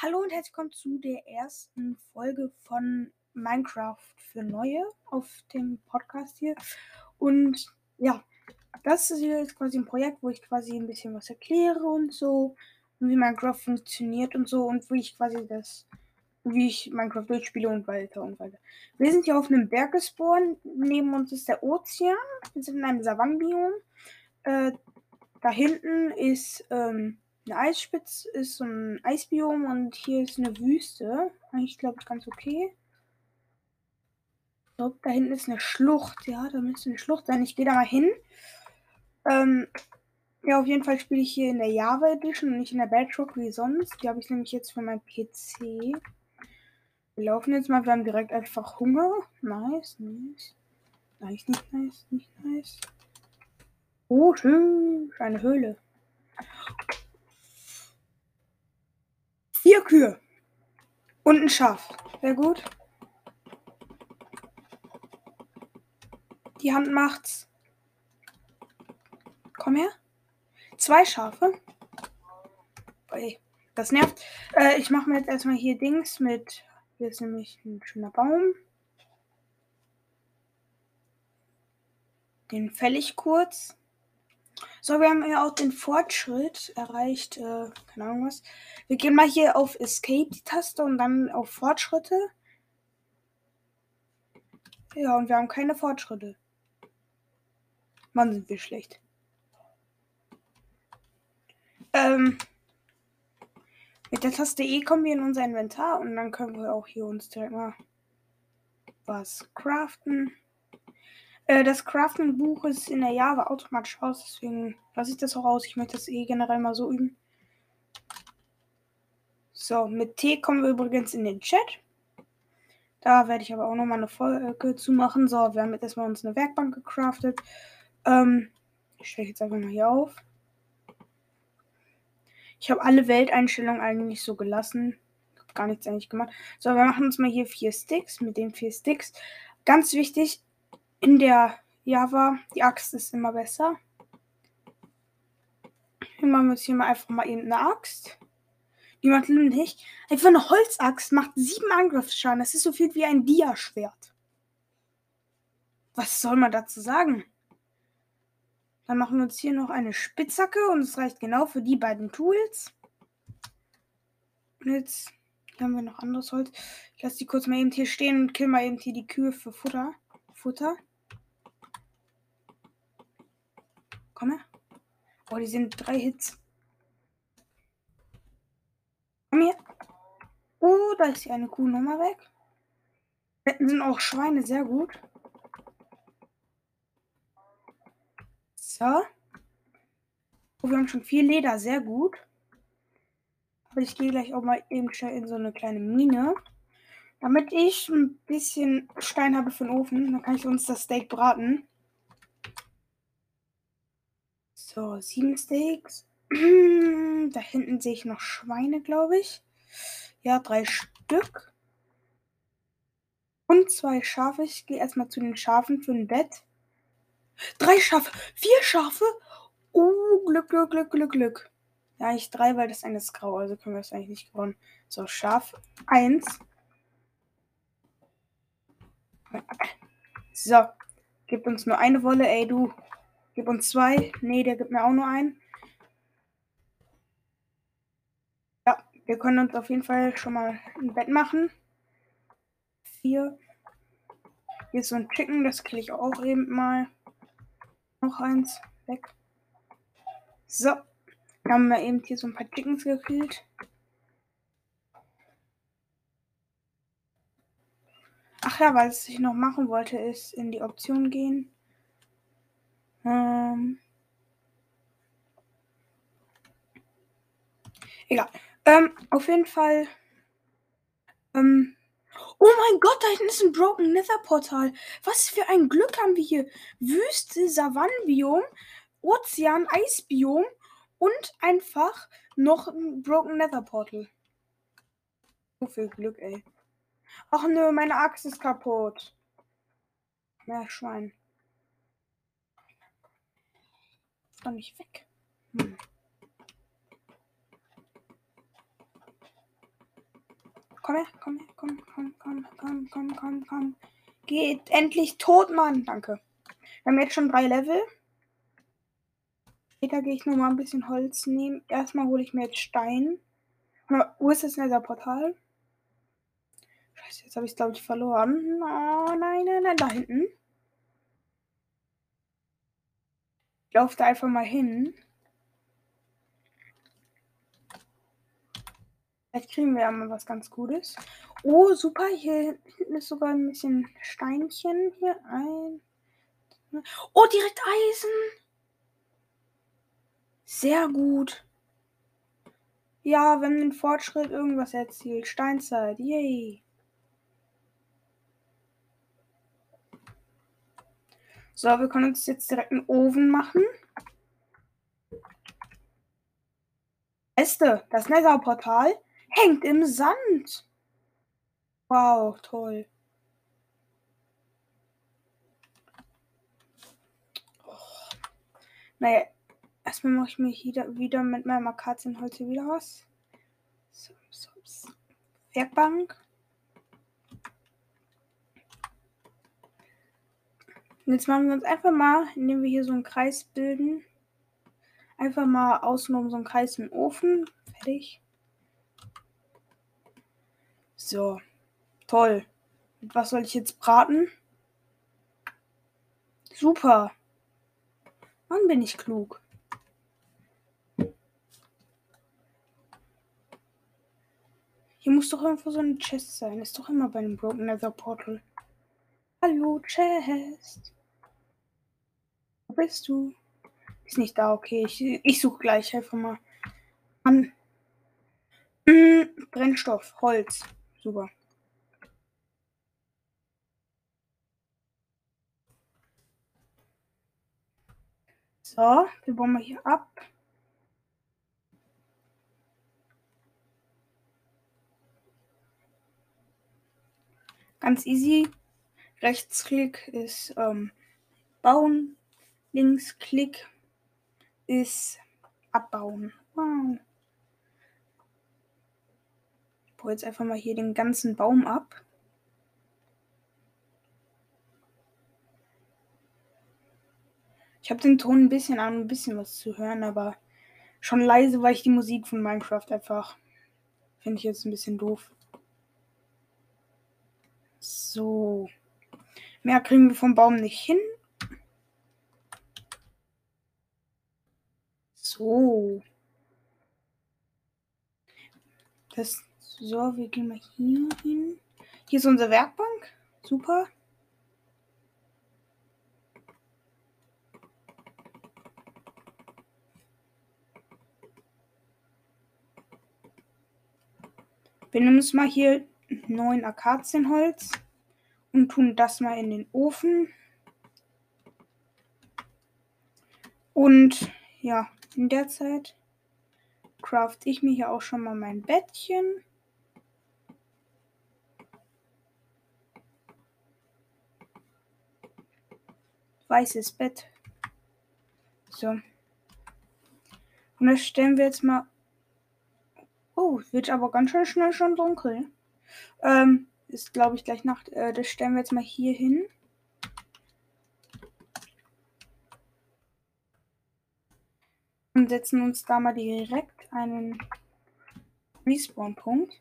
Hallo und herzlich willkommen zu der ersten Folge von Minecraft für Neue auf dem Podcast hier. Und ja, das ist hier quasi ein Projekt, wo ich quasi ein bisschen was erkläre und so, wie Minecraft funktioniert und so und wie ich quasi das, wie ich Minecraft durchspiele und weiter und weiter. Wir sind hier auf einem Berg gespawnt. Neben uns ist der Ozean. Wir sind in einem Savannenbiom. Äh, da hinten ist ähm, eine Eisspitze ist so ein Eisbiom und hier ist eine Wüste. Eigentlich glaube ich ganz okay. Ich glaube, da hinten ist eine Schlucht. Ja, da müsste eine Schlucht sein. Ich gehe da mal hin. Ähm, ja, auf jeden Fall spiele ich hier in der Java Edition und nicht in der Bedrock wie sonst. Die habe ich nämlich jetzt für meinen PC. Wir laufen jetzt mal. Wir haben direkt einfach Hunger. Nice, nice. Nice, nicht nice, nicht nice. Oh, schön. Eine Höhle. Vier Kühe. Und ein Schaf. Sehr gut. Die Hand macht's. Komm her. Zwei Schafe. Ey, das nervt. Äh, ich mache mir jetzt erstmal hier Dings mit. Hier ist nämlich ein schöner Baum. Den fäll ich kurz. So, wir haben ja auch den Fortschritt erreicht. Äh, keine Ahnung was. Wir gehen mal hier auf Escape die Taste und dann auf Fortschritte. Ja, und wir haben keine Fortschritte. Mann, sind wir schlecht. Ähm, mit der Taste E kommen wir in unser Inventar und dann können wir auch hier uns direkt mal was craften. Äh, das Crafting-Buch ist in der Java automatisch aus, deswegen lasse ich das auch aus. Ich möchte das eh generell mal so üben. So, mit T kommen wir übrigens in den Chat. Da werde ich aber auch nochmal eine Folge zu machen. So, wir haben jetzt erstmal uns eine Werkbank gecraftet. Ähm, ich stelle jetzt einfach mal hier auf. Ich habe alle Welteinstellungen eigentlich so gelassen. Habe gar nichts eigentlich gemacht. So, wir machen uns mal hier vier Sticks. Mit den vier Sticks. Ganz wichtig, in der Java, die Axt ist immer besser. Wir machen jetzt hier mal einfach mal eben eine Axt. Die macht nicht. Einfach eine Holzaxt macht sieben Angriffsschaden. Das ist so viel wie ein Dia-Schwert. Was soll man dazu sagen? Dann machen wir uns hier noch eine Spitzhacke und es reicht genau für die beiden Tools. Und jetzt haben wir noch anderes Holz. Ich lasse die kurz mal eben hier stehen und kill mal eben hier die Kühe für Futter. Futter. Komm. Oh, die sind drei Hits. Komm her. Oh, da ist hier eine Kuh nochmal weg. Wetten sind auch Schweine sehr gut. So. Oh, wir haben schon viel Leder, sehr gut. Aber ich gehe gleich auch mal eben schnell in so eine kleine Mine. Damit ich ein bisschen Stein habe für den Ofen, dann kann ich uns das Steak braten. So, sieben Steaks. da hinten sehe ich noch Schweine, glaube ich. Ja, drei Stück. Und zwei Schafe. Ich gehe erstmal zu den Schafen für ein Bett. Drei Schafe. Vier Schafe. Oh, Glück, Glück, Glück, Glück, Glück. Ja, ich drei, weil das eine ist grau. Also können wir das eigentlich nicht gewonnen. So, Schaf eins. So. Gib uns nur eine Wolle, ey, du. Gib uns zwei. Nee, der gibt mir auch nur einen. Ja, wir können uns auf jeden Fall schon mal ein Bett machen. Vier. Hier ist so ein Chicken, das kriege ich auch eben mal. Noch eins. Weg. So. Dann haben wir eben hier so ein paar Chickens gekillt. Ach ja, was ich noch machen wollte, ist in die Option gehen. Ähm. Egal. Ähm, auf jeden Fall. Ähm. Oh mein Gott, da hinten ist ein Broken Nether Portal. Was für ein Glück haben wir hier. Wüste, Savannenbiom, Ozean, Eisbiom und einfach noch ein Broken Nether Portal. So viel Glück, ey. Ach nö, meine Axt ist kaputt. Na, Schwein. Doch nicht weg. Hm. komm her, komm her, komm, komm, komm, komm, komm, komm, komm. Geht endlich tot, Mann. Danke. Wir haben jetzt schon drei Level. Später gehe ich nur mal ein bisschen Holz nehmen. Erstmal hole ich mir jetzt Stein. Wo ist das Nether-Portal? Scheiße, jetzt habe ich es, glaube ich, verloren. Oh, nein, nein, nein, da hinten. Ich laufe da einfach mal hin. Vielleicht kriegen wir ja mal was ganz Gutes. Oh, super. Hier hinten ist sogar ein bisschen Steinchen. Hier ein. Oh, direkt Eisen. Sehr gut. Ja, wir haben den Fortschritt irgendwas erzielt. Steinzeit. Yay. So, wir können uns jetzt direkt einen Ofen machen. Beste, das Nether-Portal hängt im Sand. Wow, toll. Oh. Naja, erstmal mache ich mir hier wieder mit meinem Akazienholz wieder was. So, so, so. Werkbank. Und jetzt machen wir uns einfach mal, indem wir hier so einen Kreis bilden, einfach mal außen um so einen Kreis im Ofen. Fertig. So. Toll. Mit was soll ich jetzt braten? Super. Wann bin ich klug? Hier muss doch irgendwo so ein Chest sein. Ist doch immer bei einem Broken Nether Portal. Hallo, Chest. Bist du? Ist nicht da, okay. Ich, ich suche gleich einfach mal an. Hm, Brennstoff, Holz. Super. So, wir bauen mal hier ab. Ganz easy. Rechtsklick ist ähm, bauen. Linksklick ist abbauen. Wow. Ich baue jetzt einfach mal hier den ganzen Baum ab. Ich habe den Ton ein bisschen an, ein bisschen was zu hören, aber schon leise, weil ich die Musik von Minecraft einfach finde ich jetzt ein bisschen doof. So. Mehr kriegen wir vom Baum nicht hin. So. Das, so, wir gehen mal hier hin. Hier ist unsere Werkbank. Super. Wir nehmen uns mal hier neun Akazienholz und tun das mal in den Ofen. Und ja, in der Zeit craft ich mir hier auch schon mal mein Bettchen. Weißes Bett. So. Und das stellen wir jetzt mal. Oh, wird aber ganz schön schnell schon dunkel. Ähm, ist, glaube ich, gleich Nacht. Äh, das stellen wir jetzt mal hier hin. Und setzen uns da mal direkt einen Respawn-Punkt.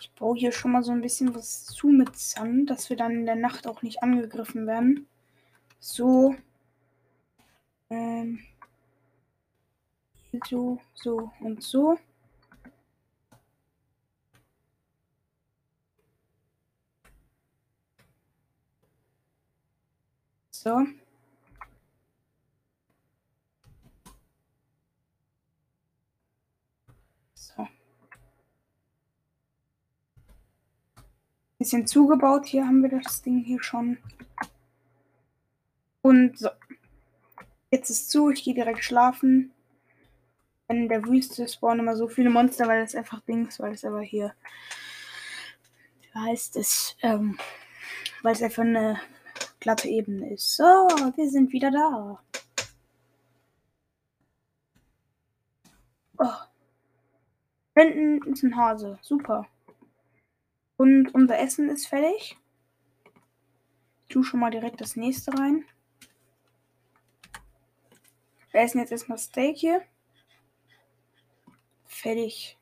Ich baue hier schon mal so ein bisschen was zu mit Sand, dass wir dann in der Nacht auch nicht angegriffen werden. So. Ähm so, so und so. So. So. Bisschen zugebaut. Hier haben wir das Ding hier schon. Und so. Jetzt ist zu. Ich gehe direkt schlafen in der Wüste spawnen immer so viele Monster, weil das einfach Dings, weil es aber hier heißt es, ähm, weil es einfach eine glatte Ebene ist. So, wir sind wieder da. Oh. Hinten ist ein Hase. Super. Und unser Essen ist fertig. Ich tue schon mal direkt das nächste rein. Wir essen jetzt erstmal Steak hier. Fertig.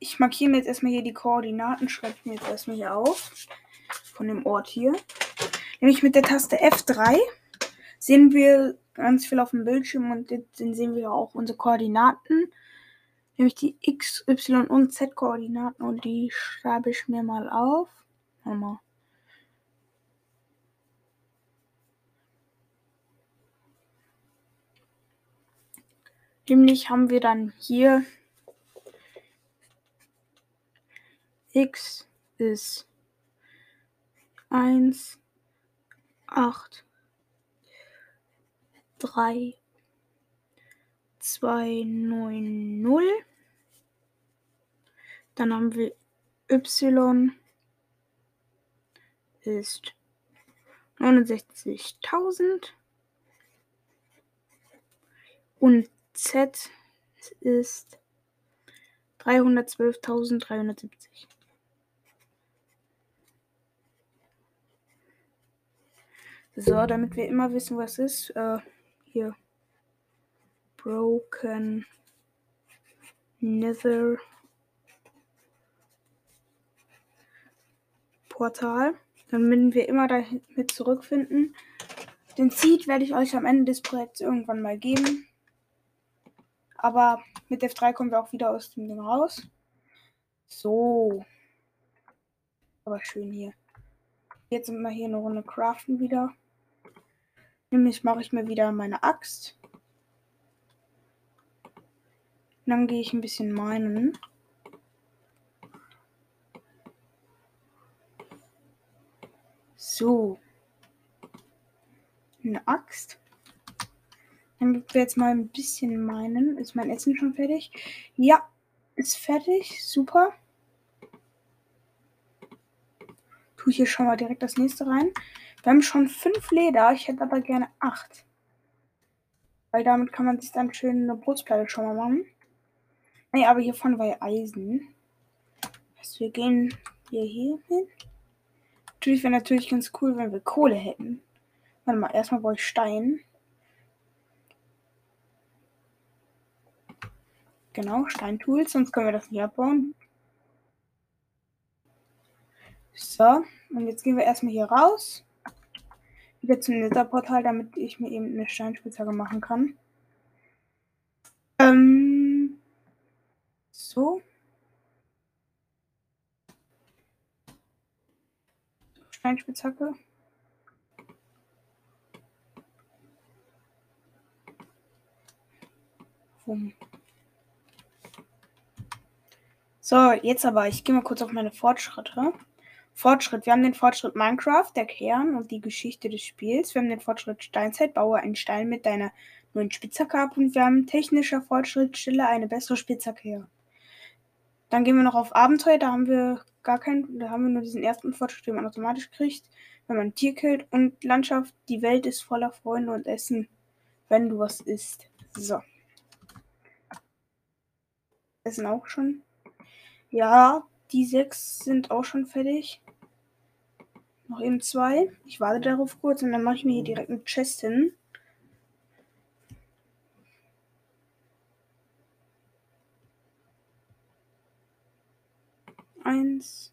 Ich markiere mir jetzt erstmal hier die Koordinaten, schreibe mir jetzt erstmal hier auf. Von dem Ort hier. Nämlich mit der Taste F3 sehen wir ganz viel auf dem Bildschirm und jetzt sehen wir auch unsere Koordinaten. Nämlich die X, Y und Z Koordinaten und die schreibe ich mir mal auf. Mal. Nämlich haben wir dann hier x ist 1, 8, 3, 2, 9, 0. Dann haben wir y ist 69.000 und z ist 312.370. So, damit wir immer wissen, was ist. Äh, hier. Broken Nether Portal. Damit wir immer damit zurückfinden. Den Seed werde ich euch am Ende des Projekts irgendwann mal geben. Aber mit F3 kommen wir auch wieder aus dem Ding raus. So. Aber schön hier. Jetzt sind wir hier eine Runde craften wieder. Nämlich mache ich mir wieder meine Axt. dann gehe ich ein bisschen meinen. So. Eine Axt. Dann gibt wir jetzt mal ein bisschen meinen. Ist mein Essen schon fertig? Ja, ist fertig. Super. Tue ich hier schon mal direkt das nächste rein. Wir haben schon fünf Leder. Ich hätte aber gerne acht. Weil damit kann man sich dann schön eine Brustplatte schon mal machen. Nee, aber hier vorne war ja Eisen. Also wir gehen hier, hier hin. Natürlich wäre natürlich ganz cool, wenn wir Kohle hätten. Warte mal, erstmal brauche ich Stein. Genau, Steintools, sonst können wir das nicht abbauen. So, und jetzt gehen wir erstmal hier raus wieder zum Netherportal, damit ich mir eben eine Steinspitzhacke machen kann. Ähm, so. Steinspitzhacke. So, jetzt aber, ich gehe mal kurz auf meine Fortschritte. Fortschritt. Wir haben den Fortschritt Minecraft, der Kern und die Geschichte des Spiels. Wir haben den Fortschritt Steinzeit, baue einen Stein mit deiner neuen Spitzhacke ab. Und wir haben technischer Fortschritt, stelle eine bessere Spitzhacke her. Dann gehen wir noch auf Abenteuer. Da haben wir gar keinen, da haben wir nur diesen ersten Fortschritt, den man automatisch kriegt, wenn man ein Tier killt. Und Landschaft, die Welt ist voller Freunde und Essen, wenn du was isst. So. Essen auch schon. Ja, die sechs sind auch schon fertig. Noch eben zwei. Ich warte darauf kurz und dann mache ich mir hier direkt eine Chest hin. Eins.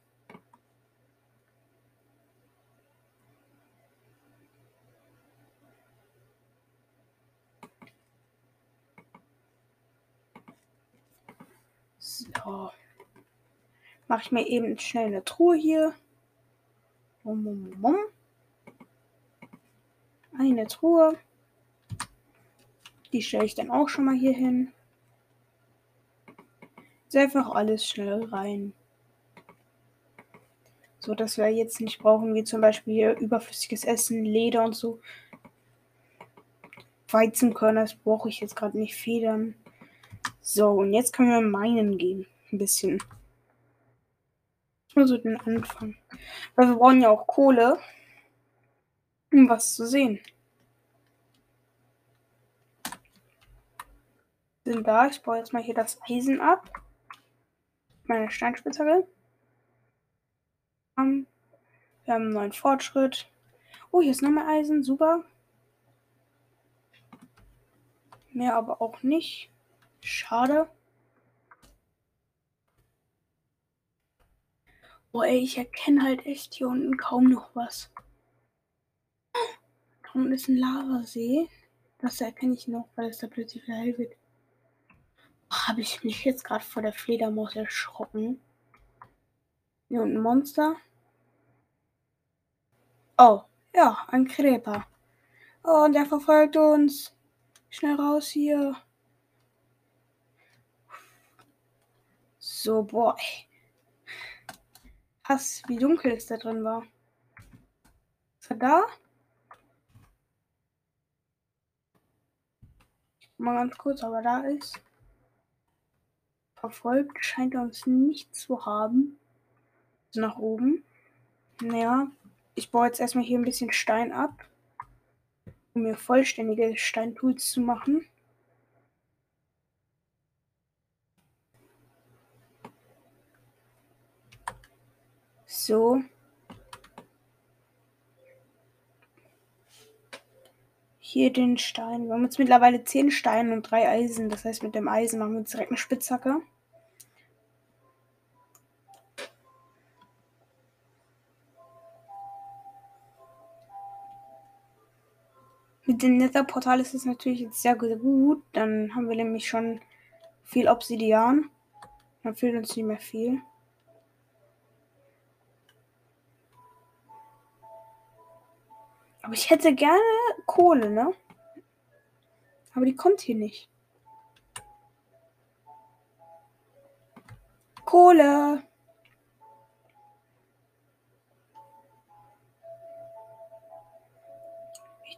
So. Mache ich mir eben schnell eine Truhe hier. Eine Truhe. Die stelle ich dann auch schon mal hier hin. Ist einfach alles schnell rein. So dass wir jetzt nicht brauchen, wie zum Beispiel überflüssiges Essen, Leder und so. Weizenkörner, das brauche ich jetzt gerade nicht. Federn. So, und jetzt können wir meinen gehen. Ein bisschen. Also den Anfang. Weil wir brauchen ja auch Kohle, um was zu sehen. So, sind da. Ich baue jetzt mal hier das Eisen ab. Meine Steinspitzhacke. Um, wir haben einen neuen Fortschritt. Oh, hier ist noch mehr Eisen. Super. Mehr aber auch nicht. Schade. Boah, ey, ich erkenne halt echt hier unten kaum noch was. Da unten ist ein Lavasee. Das erkenne ich noch, weil es da plötzlich wieder hell wird. Habe ich mich jetzt gerade vor der Fledermaus erschrocken? Hier unten Monster. Oh, ja, ein Creeper. Oh, und der verfolgt uns. Schnell raus hier. So, boah. Krass, wie dunkel es da drin war. Ist er da? Mal ganz kurz, aber da ist. Verfolgt scheint er uns nicht zu haben. Nach oben. Naja, ich baue jetzt erstmal hier ein bisschen Stein ab, um mir vollständige Steintools zu machen. So. Hier den Stein. Wir haben jetzt mittlerweile 10 Steine und 3 Eisen. Das heißt, mit dem Eisen machen wir uns direkt eine Spitzhacke. Mit dem Netherportal ist es natürlich jetzt sehr gut. Dann haben wir nämlich schon viel Obsidian. Dann fehlt uns nicht mehr viel. Aber ich hätte gerne Kohle, ne? Aber die kommt hier nicht. Kohle.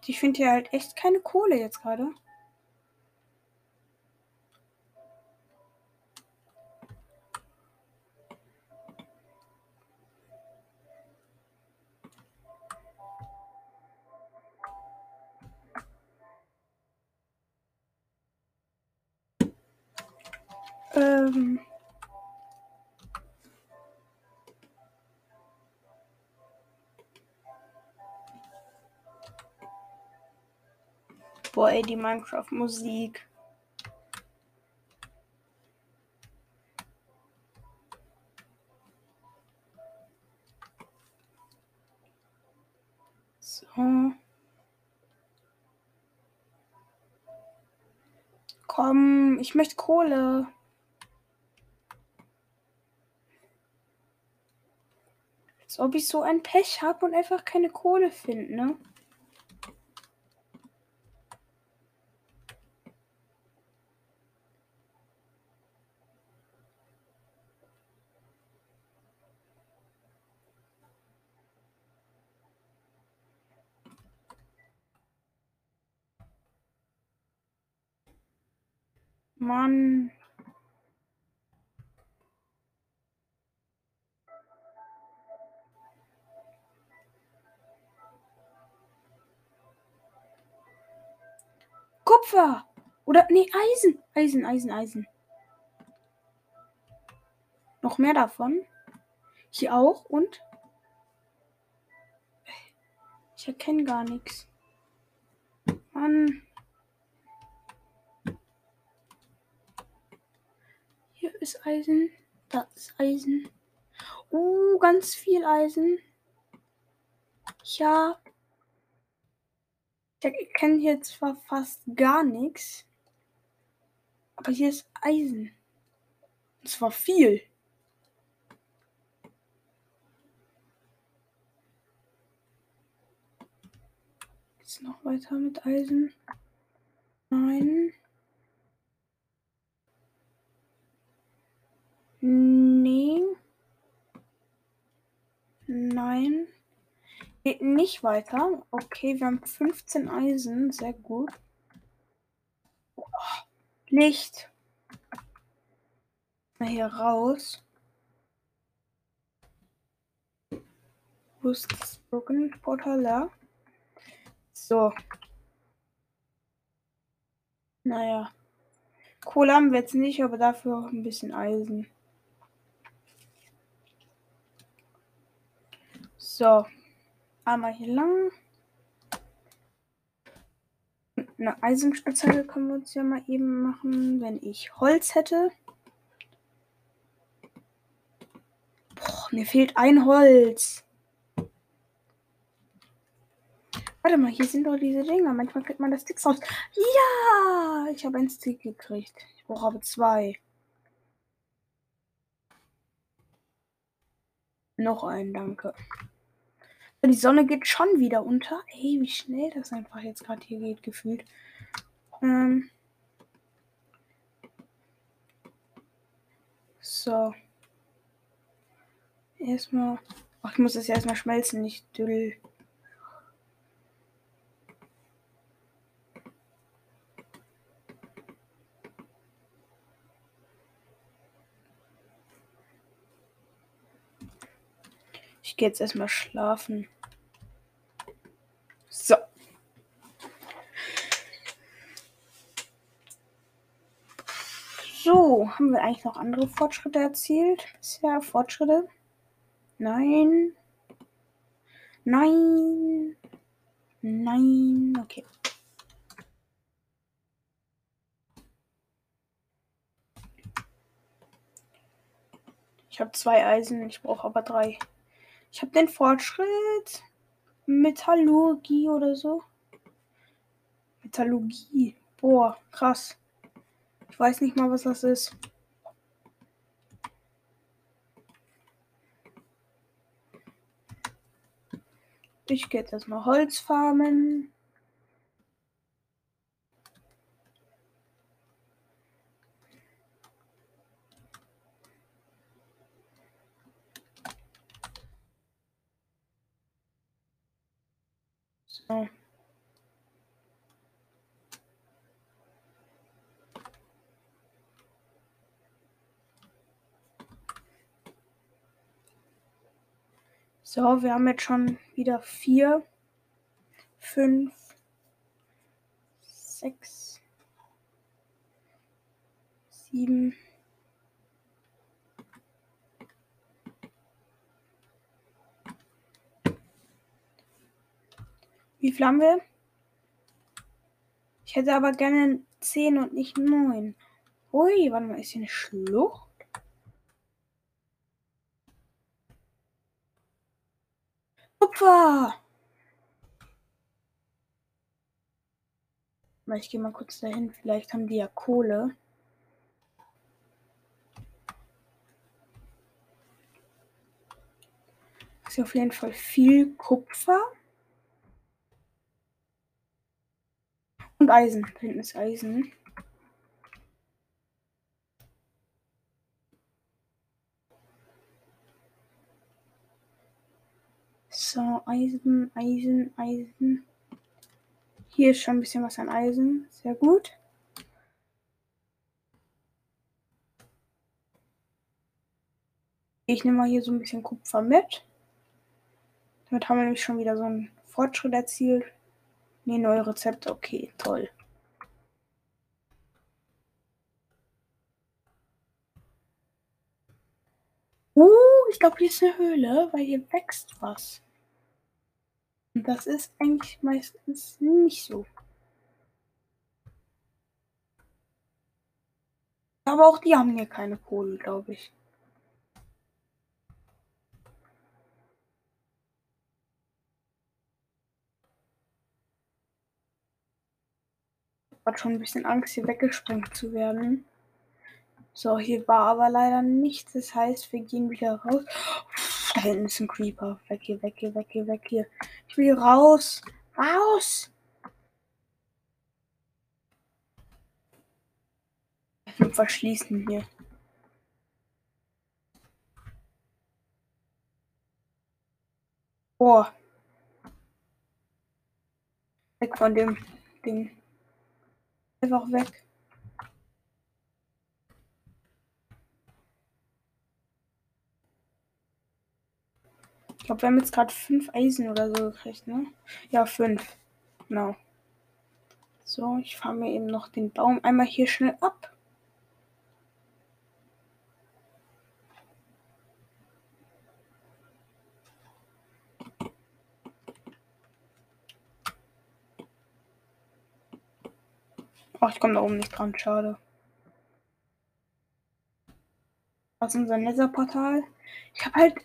Ich finde hier halt echt keine Kohle jetzt gerade. Ähm. Boah, ey, die Minecraft-Musik. So. Komm, ich möchte Kohle. Als ob ich so ein Pech habe und einfach keine Kohle finde, ne? Mann. Kupfer. Oder, nee, Eisen. Eisen, Eisen, Eisen. Noch mehr davon. Hier auch und. Ich erkenne gar nichts. Mann. Hier ist Eisen. Da ist Eisen. Uh, ganz viel Eisen. Ja. Ich kenne hier zwar fast gar nichts. Aber hier ist Eisen. Und zwar viel. Jetzt noch weiter mit Eisen. Nein. Nee. Nein. Geht nicht weiter. Okay, wir haben 15 Eisen. Sehr gut. Licht. Mal hier raus. Wo ist das Broken Portal da? So. Naja. Kohle haben wir jetzt nicht, aber dafür ein bisschen Eisen. So. Einmal hier lang. Eine Eisenspitzhacke können wir uns ja mal eben machen, wenn ich Holz hätte. Boah, mir fehlt ein Holz. Warte mal, hier sind doch diese Dinger. Manchmal kriegt man das Stick raus. Ja, ich habe ein Stick gekriegt. Ich brauche aber zwei. Noch einen, danke. Die Sonne geht schon wieder unter. Ey, wie schnell das einfach jetzt gerade hier geht, gefühlt. Ähm so. Erstmal. Ach, ich muss es erstmal schmelzen, nicht düll. Ich gehe jetzt erstmal schlafen. So. So, haben wir eigentlich noch andere Fortschritte erzielt? Bisher Fortschritte? Nein. Nein. Nein. Okay. Ich habe zwei Eisen, ich brauche aber drei. Ich habe den Fortschritt. Metallurgie oder so. Metallurgie. Boah, krass. Ich weiß nicht mal, was das ist. Ich gehe jetzt erstmal Holz farmen. So. So, wir haben jetzt schon wieder vier, fünf, sechs, sieben. Wie viel haben wir? Ich hätte aber gerne 10 und nicht 9. Ui, warte mal, ist hier eine Schlucht? Kupfer! Ich gehe mal kurz dahin. Vielleicht haben die ja Kohle. Ist auf jeden Fall viel Kupfer. Und Eisen. Da hinten ist Eisen. So, Eisen, Eisen, Eisen. Hier ist schon ein bisschen was an Eisen. Sehr gut. Ich nehme mal hier so ein bisschen Kupfer mit. Damit haben wir nämlich schon wieder so einen Fortschritt erzielt. Nee, neue Rezepte. Okay, toll. Uh, ich glaube, hier ist eine Höhle, weil hier wächst was. Das ist eigentlich meistens nicht so. Aber auch die haben hier keine Kohle, glaube ich. hat schon ein bisschen Angst, hier weggesprengt zu werden. So, hier war aber leider nichts. Das heißt, wir gehen wieder raus. Da hinten ist ein Creeper. Weg hier, weg hier, weg hier, weg hier. Ich will hier raus. Raus! Ich will verschließen hier. Oh. Weg von dem Ding einfach weg. Ich glaube, wir haben jetzt gerade fünf Eisen oder so gekriegt, ne? Ja, fünf. Genau. So, ich fahre mir eben noch den Baum einmal hier schnell ab. Ach, ich komme da oben nicht dran, schade. Was ist unser Netherportal. Ich habe halt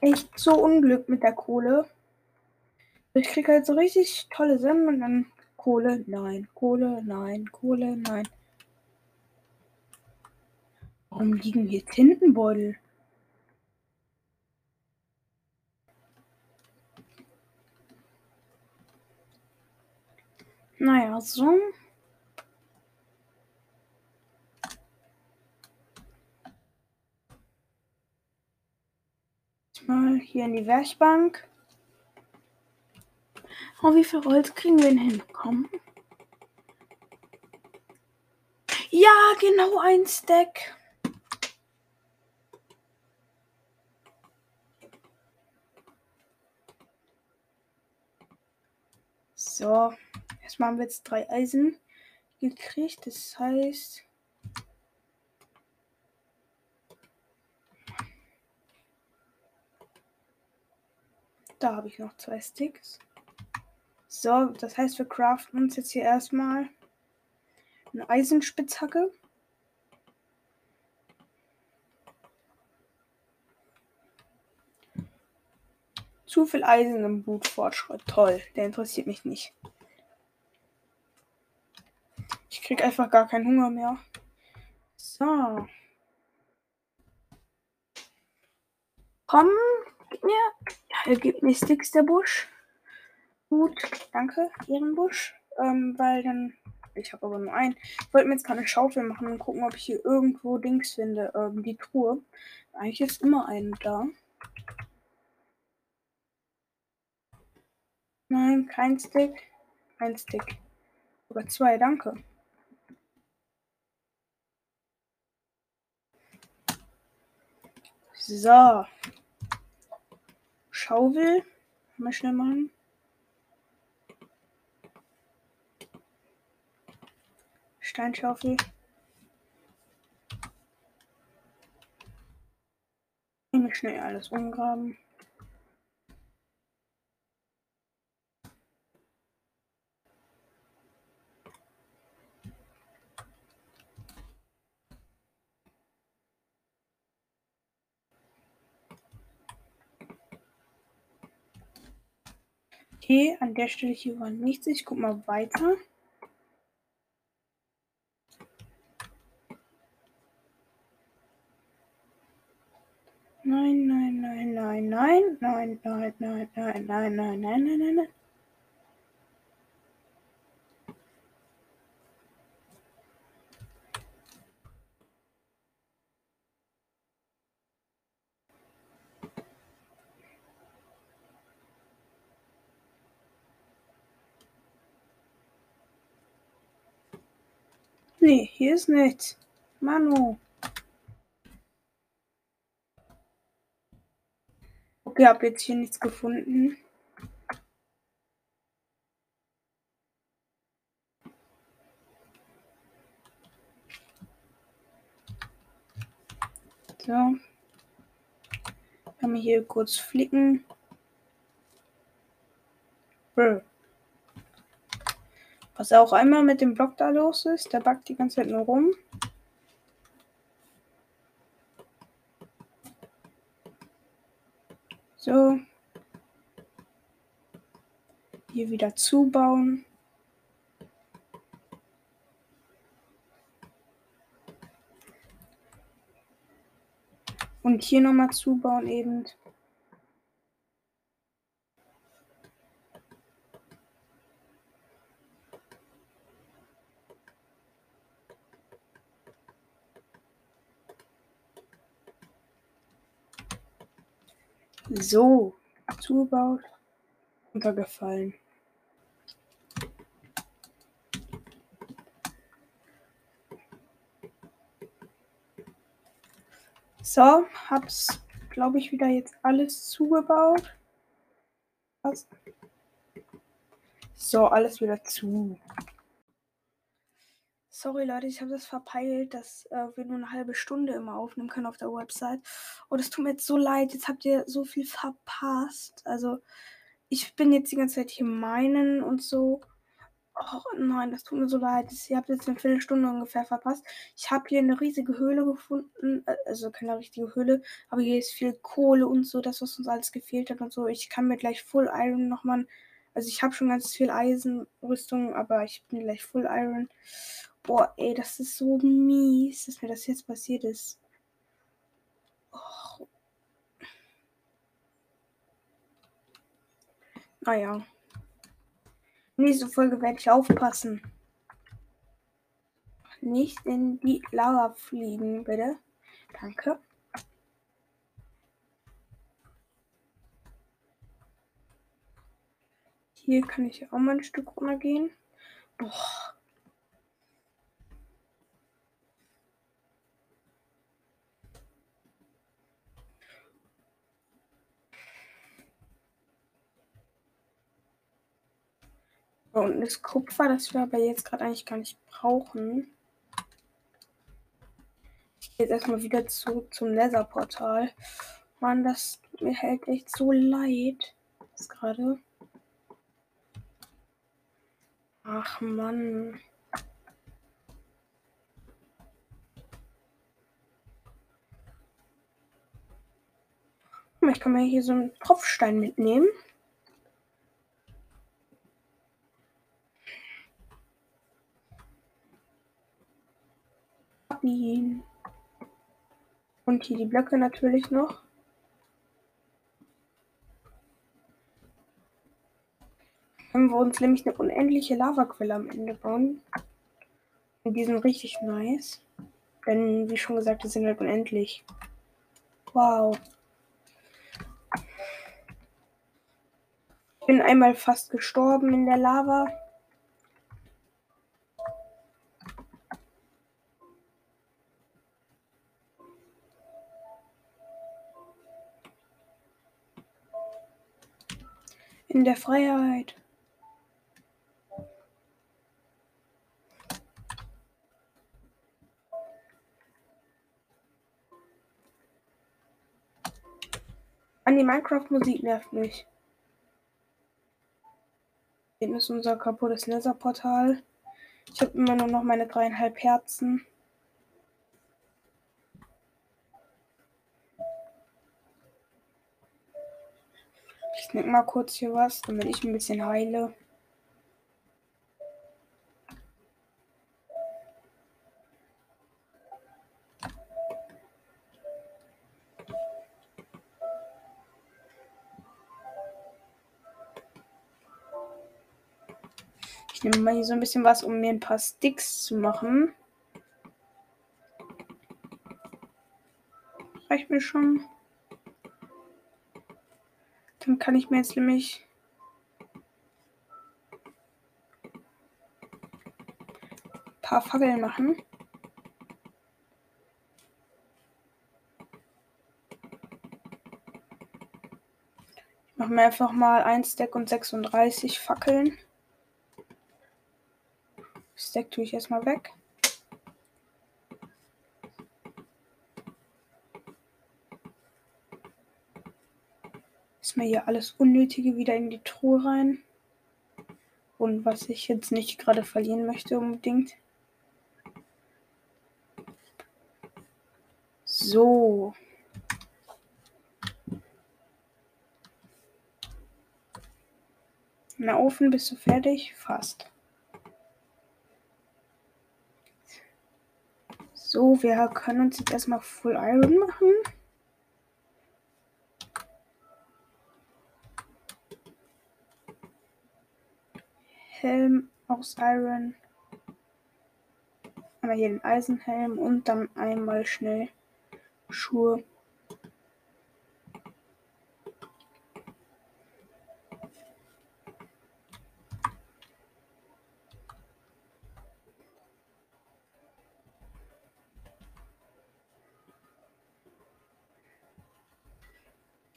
echt so Unglück mit der Kohle. Ich kriege halt so richtig tolle Sachen und dann Kohle, nein, Kohle, nein, Kohle, nein. Warum liegen hier Tintenbeutel? Naja, so. Hier in die Werkbank. Oh, wie viel Holz kriegen wir denn hin? Komm. Ja, genau ein Stack. So, erstmal haben wir jetzt drei Eisen gekriegt. Das heißt, da habe ich noch zwei Sticks. So, das heißt, wir craften uns jetzt hier erstmal eine Eisenspitzhacke. Zu viel Eisen im Blutfortschritt. Toll, der interessiert mich nicht. Ich krieg einfach gar keinen Hunger mehr. So. Komm, gib mir. Ja, gib mir Sticks der Busch. Gut, danke, Ehrenbusch. Ähm, weil dann. Ich habe aber nur einen. Ich wollte mir jetzt keine Schaufel machen und gucken, ob ich hier irgendwo Dings finde. Ähm, die Truhe. Eigentlich ist immer eine da. Nein, kein Stick. Ein Stick. Sogar zwei, danke. So. Schaufel. Mal schnell machen. Steinschaufel. Nehme schnell alles umgraben. Okay, an der Stelle hier war nichts. Ich guck mal weiter. Nein, nein, nein, nein, nein, nein, nein, nein, nein, nein, nein, nein, nein, nein, Nee, hier ist nichts. Manu. Okay, hab jetzt hier nichts gefunden. So. Kann wir hier kurz flicken. Brr. Was auch einmal mit dem Block da los ist, der backt die ganze Zeit nur rum. So. Hier wieder zubauen. Und hier nochmal zubauen eben. So, zugebaut, runtergefallen. So, hab's, glaube ich, wieder jetzt alles zugebaut. Was? So, alles wieder zu. Sorry Leute, ich habe das verpeilt, dass äh, wir nur eine halbe Stunde immer aufnehmen können auf der Website. Und es tut mir jetzt so leid, jetzt habt ihr so viel verpasst. Also ich bin jetzt die ganze Zeit hier meinen und so. Oh nein, das tut mir so leid. Ihr habt jetzt eine Viertelstunde ungefähr verpasst. Ich habe hier eine riesige Höhle gefunden. Äh, also keine richtige Höhle, aber hier ist viel Kohle und so, das, was uns alles gefehlt hat und so. Ich kann mir gleich Full Iron nochmal. Also ich habe schon ganz viel Eisenrüstung, aber ich bin gleich Full Iron. Boah, ey, das ist so mies, dass mir das jetzt passiert ist. Oh. Naja. Nächste Folge werde ich aufpassen. Nicht in die Lava fliegen, bitte. Danke. Hier kann ich auch mal ein Stück runtergehen. Boah. Und das Kupfer, das wir aber jetzt gerade eigentlich gar nicht brauchen. Ich gehe jetzt erstmal wieder zurück zum Nether-Portal. Mann, das mir hält echt so leid. Das gerade. Ach Mann. Ich kann mir hier so einen Tropfstein mitnehmen. Ihn. Und hier die Blöcke natürlich noch. Können wir uns nämlich eine unendliche Lavaquelle am Ende bauen. Und die sind richtig nice. Denn, wie schon gesagt, die sind halt unendlich. Wow. Ich bin einmal fast gestorben in der Lava. In der Freiheit. An die Minecraft-Musik nervt mich. Hier ist unser kaputtes Nether-Portal. Ich habe immer nur noch meine dreieinhalb Herzen. Knick mal kurz hier was, damit ich ein bisschen heile. Ich nehme mal hier so ein bisschen was, um mir ein paar Sticks zu machen. Reicht mir schon. Dann kann ich mir jetzt nämlich ein paar Fackeln machen. Ich mache mir einfach mal ein Stack und 36 Fackeln. Stack tue ich erstmal weg. Mir hier alles Unnötige wieder in die Truhe rein. Und was ich jetzt nicht gerade verlieren möchte unbedingt. So. Na, Ofen, bist du fertig? Fast. So, wir können uns jetzt erstmal Full Iron machen. Helm aus Iron. Einmal hier den Eisenhelm und dann einmal schnell Schuhe.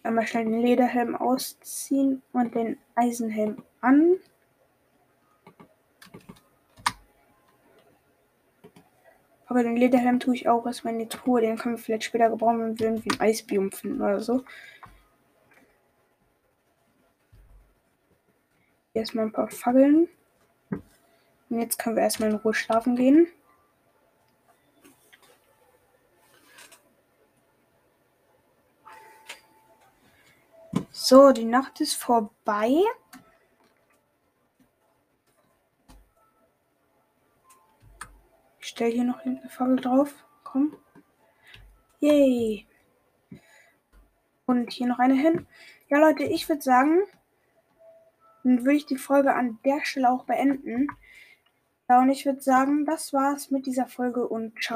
Einmal schnell den Lederhelm ausziehen und den Eisenhelm an. Aber den Lederhelm tue ich auch erstmal in die Truhe. Den können wir vielleicht später gebrauchen, wenn wir irgendwie ein Eisbiom finden oder so. Erstmal ein paar Fackeln. Und jetzt können wir erstmal in Ruhe schlafen gehen. So, die Nacht ist vorbei. Ich stelle hier noch eine Fackel drauf. Komm. Yay. Und hier noch eine hin. Ja, Leute, ich würde sagen, dann würde ich die Folge an der Stelle auch beenden. Ja, und ich würde sagen, das war's mit dieser Folge und ciao.